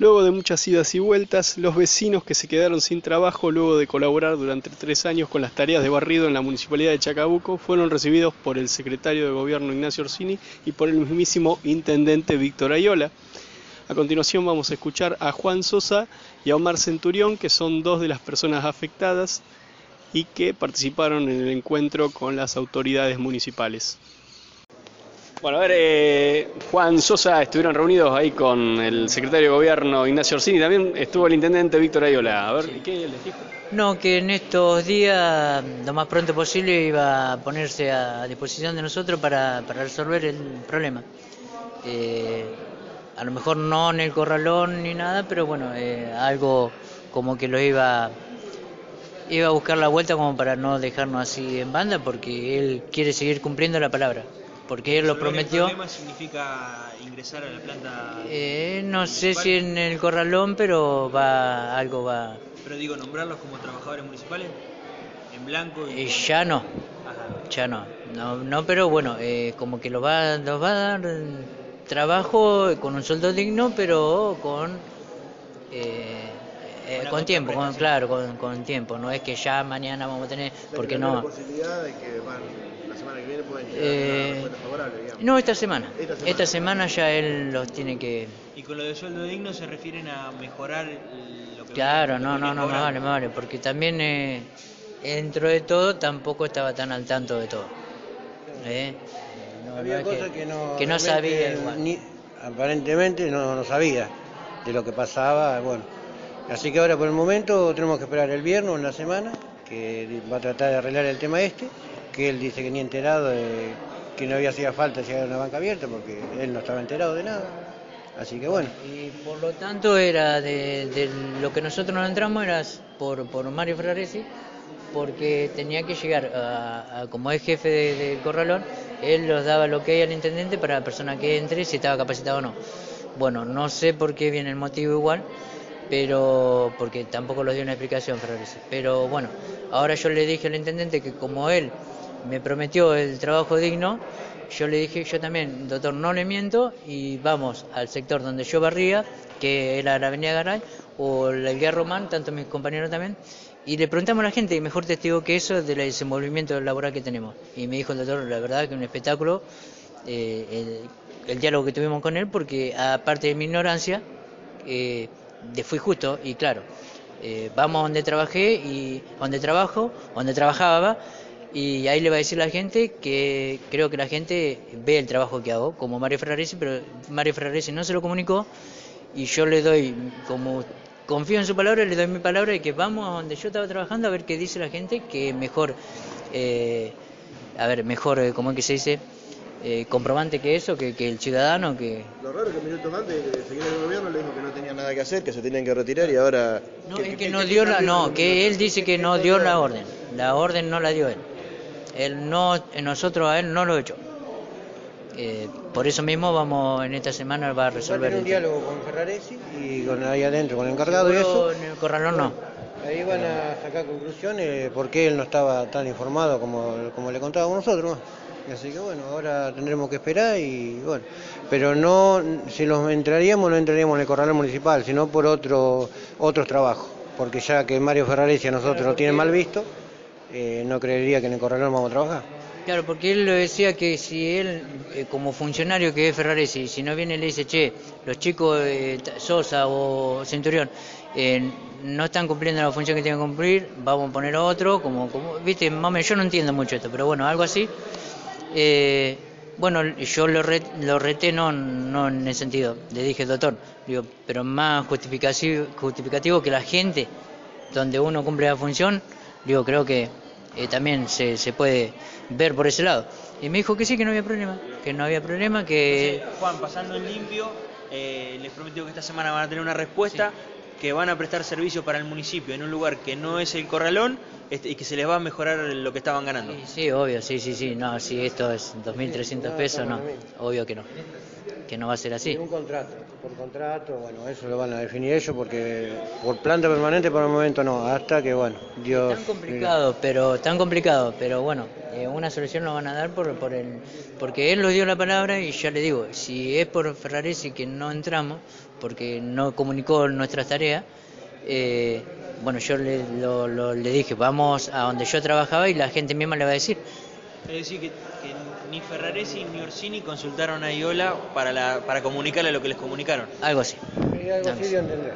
Luego de muchas idas y vueltas, los vecinos que se quedaron sin trabajo luego de colaborar durante tres años con las tareas de barrido en la municipalidad de Chacabuco fueron recibidos por el secretario de gobierno Ignacio Orsini y por el mismísimo intendente Víctor Ayola. A continuación vamos a escuchar a Juan Sosa y a Omar Centurión, que son dos de las personas afectadas y que participaron en el encuentro con las autoridades municipales. Bueno, a ver, eh, Juan Sosa estuvieron reunidos ahí con el secretario de gobierno Ignacio Orsini, también estuvo el intendente Víctor Ayola. A ver, ¿qué les dijo? No, que en estos días, lo más pronto posible, iba a ponerse a disposición de nosotros para, resolver el problema. Eh, a lo mejor no en el corralón ni nada, pero bueno, eh, algo como que lo iba, iba a buscar la vuelta como para no dejarnos así en banda, porque él quiere seguir cumpliendo la palabra porque él lo prometió. ¿Qué significa ingresar a la planta? Eh, no sé si en el corralón, pero va algo va. Pero digo, nombrarlos como trabajadores municipales en blanco. Y... Eh, ya no, ya no. no, no, pero bueno, eh, como que lo va, nos va a dar trabajo con un sueldo digno, pero con eh, con tiempo, con, claro, con, con, tiempo. No es que ya mañana vamos a tener, porque no. La posibilidad de que la semana que viene pueden llegar eh, No, esta semana. esta semana. ya él los tiene que. ¿Y con lo de sueldo digno se refieren a mejorar lo que Claro, no, no, no, me vale, me vale, porque también eh, dentro de todo tampoco estaba tan al tanto de todo. ¿Eh? No, Había cosas que, no, que no sabía. Ni, aparentemente no, no sabía de lo que pasaba, bueno. Así que ahora por el momento tenemos que esperar el viernes, una semana, que va a tratar de arreglar el tema este que él dice que ni enterado que no había hacía falta llegar a una banca abierta porque él no estaba enterado de nada. Así que bueno. Y por lo tanto era de, lo que nosotros nos entramos era por, por Mario Ferraresi, porque tenía que llegar a, como es jefe de, Corralón, él los daba lo que hay al intendente para la persona que entre si estaba capacitado o no. Bueno, no sé por qué viene el motivo igual, pero porque tampoco los dio una explicación Ferraresi. Pero bueno, ahora yo le dije al intendente que como él me prometió el trabajo digno, yo le dije, yo también, doctor, no le miento y vamos al sector donde yo barría, que era la avenida Garay, o el Guía Román, tanto mis compañeros también, y le preguntamos a la gente, y mejor testigo que eso, del desenvolvimiento laboral que tenemos. Y me dijo el doctor, la verdad que un espectáculo, eh, el, diálogo que tuvimos con él, porque aparte de mi ignorancia, eh, fui justo y claro, eh, vamos donde trabajé y donde trabajo, donde trabajaba, y ahí le va a decir a la gente que creo que la gente ve el trabajo que hago, como Mario Ferraresi, pero Mario Ferraresi no se lo comunicó y yo le doy, como confío en su palabra, le doy mi palabra de que vamos a donde yo estaba trabajando a ver qué dice la gente, que mejor, eh, a ver, mejor, eh, ¿cómo es que se dice? Eh, comprobante que eso, que, el ciudadano que... Lo raro es que minutos antes seguir el gobierno le dijo que no tenía nada que hacer, que se tenían que retirar y ahora... No, es que no dio la... No, que él dice que no dio la orden. La orden no la dio él. Él no, nosotros a él no lo hecho. Eh, por eso mismo vamos en esta semana va a resolver. Va a un diálogo con Ferraresi y con ahí adentro, con el encargado y eso. En el corralón no. Ahí van a sacar conclusiones por qué él no estaba tan informado como, como le contábamos nosotros. Así que bueno, ahora tendremos que esperar y bueno, pero no, si nos entraríamos no entraríamos en el corralón municipal, sino por otro, otros trabajos, porque ya que Mario Ferraresi a nosotros lo tiene mal visto, eh, no creería que en el corralón vamos a trabajar. Claro, porque él lo decía que si él, eh, como funcionario que es Ferraresi, si no viene y le dice, che, los chicos de Sosa o Centurión eh, no están cumpliendo la función que tienen que cumplir, vamos a poner otro, como, como viste, mami, yo no entiendo mucho esto, pero bueno, algo así. bueno, yo lo, lo reté no, no en ese sentido, le dije, doctor, digo, pero más justificativo, justificativo que la gente, donde uno cumple la función, digo, creo que eh, también se, se puede ver por ese lado. Y me dijo que sí, que no había problema, que no había problema, que... Juan, pasando en limpio, eh, les prometió que esta semana van a tener una respuesta, que van a prestar servicio para el municipio en un lugar que no es el corralón este, y que se les va a mejorar lo que estaban ganando. Sí, sí obvio, sí, sí, sí, no, si esto es 2.300 pesos, no, obvio que no que no va a ser así. Un contrato, por contrato, bueno, eso lo van a definir ellos porque por planta permanente por el momento no, hasta que bueno, Dios... Tan complicado, pero tan complicado, pero bueno, eh, una solución lo van a dar por, por el, porque él nos dio la palabra y ya le digo, si es por Ferraresi que no entramos, porque no comunicó nuestras tareas, eh, bueno, yo le, le dije, vamos a donde yo trabajaba y la gente misma le va a decir. Es decir, que, ni Ferraresi ni Orsini consultaron a Iola para, la, para comunicarle lo que les comunicaron. Algo así. algo así de entender.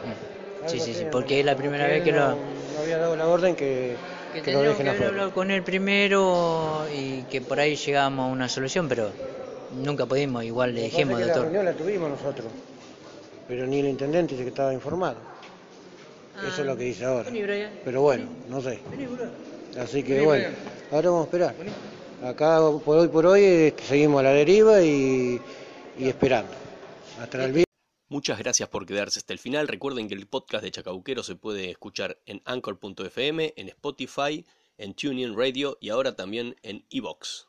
Sí, sí, sí, porque es la primera vez que lo... No había dado la orden que, que, que que haber hablado con él primero y que por ahí llegábamos a una solución, pero nunca pudimos, igual le dijimos, doctor. La reunión la tuvimos nosotros, pero ni el intendente dice que estaba informado. Eso es lo que dice ahora. Pero bueno, no sé. Así que bueno, ahora vamos a esperar. Acá por hoy por hoy este, seguimos a la deriva y, y esperando. Hasta el Muchas gracias por quedarse hasta el final. Recuerden que el podcast de Chacabuquero se puede escuchar en Anchor.fm, en Spotify, en TuneIn Radio y ahora también en Evox.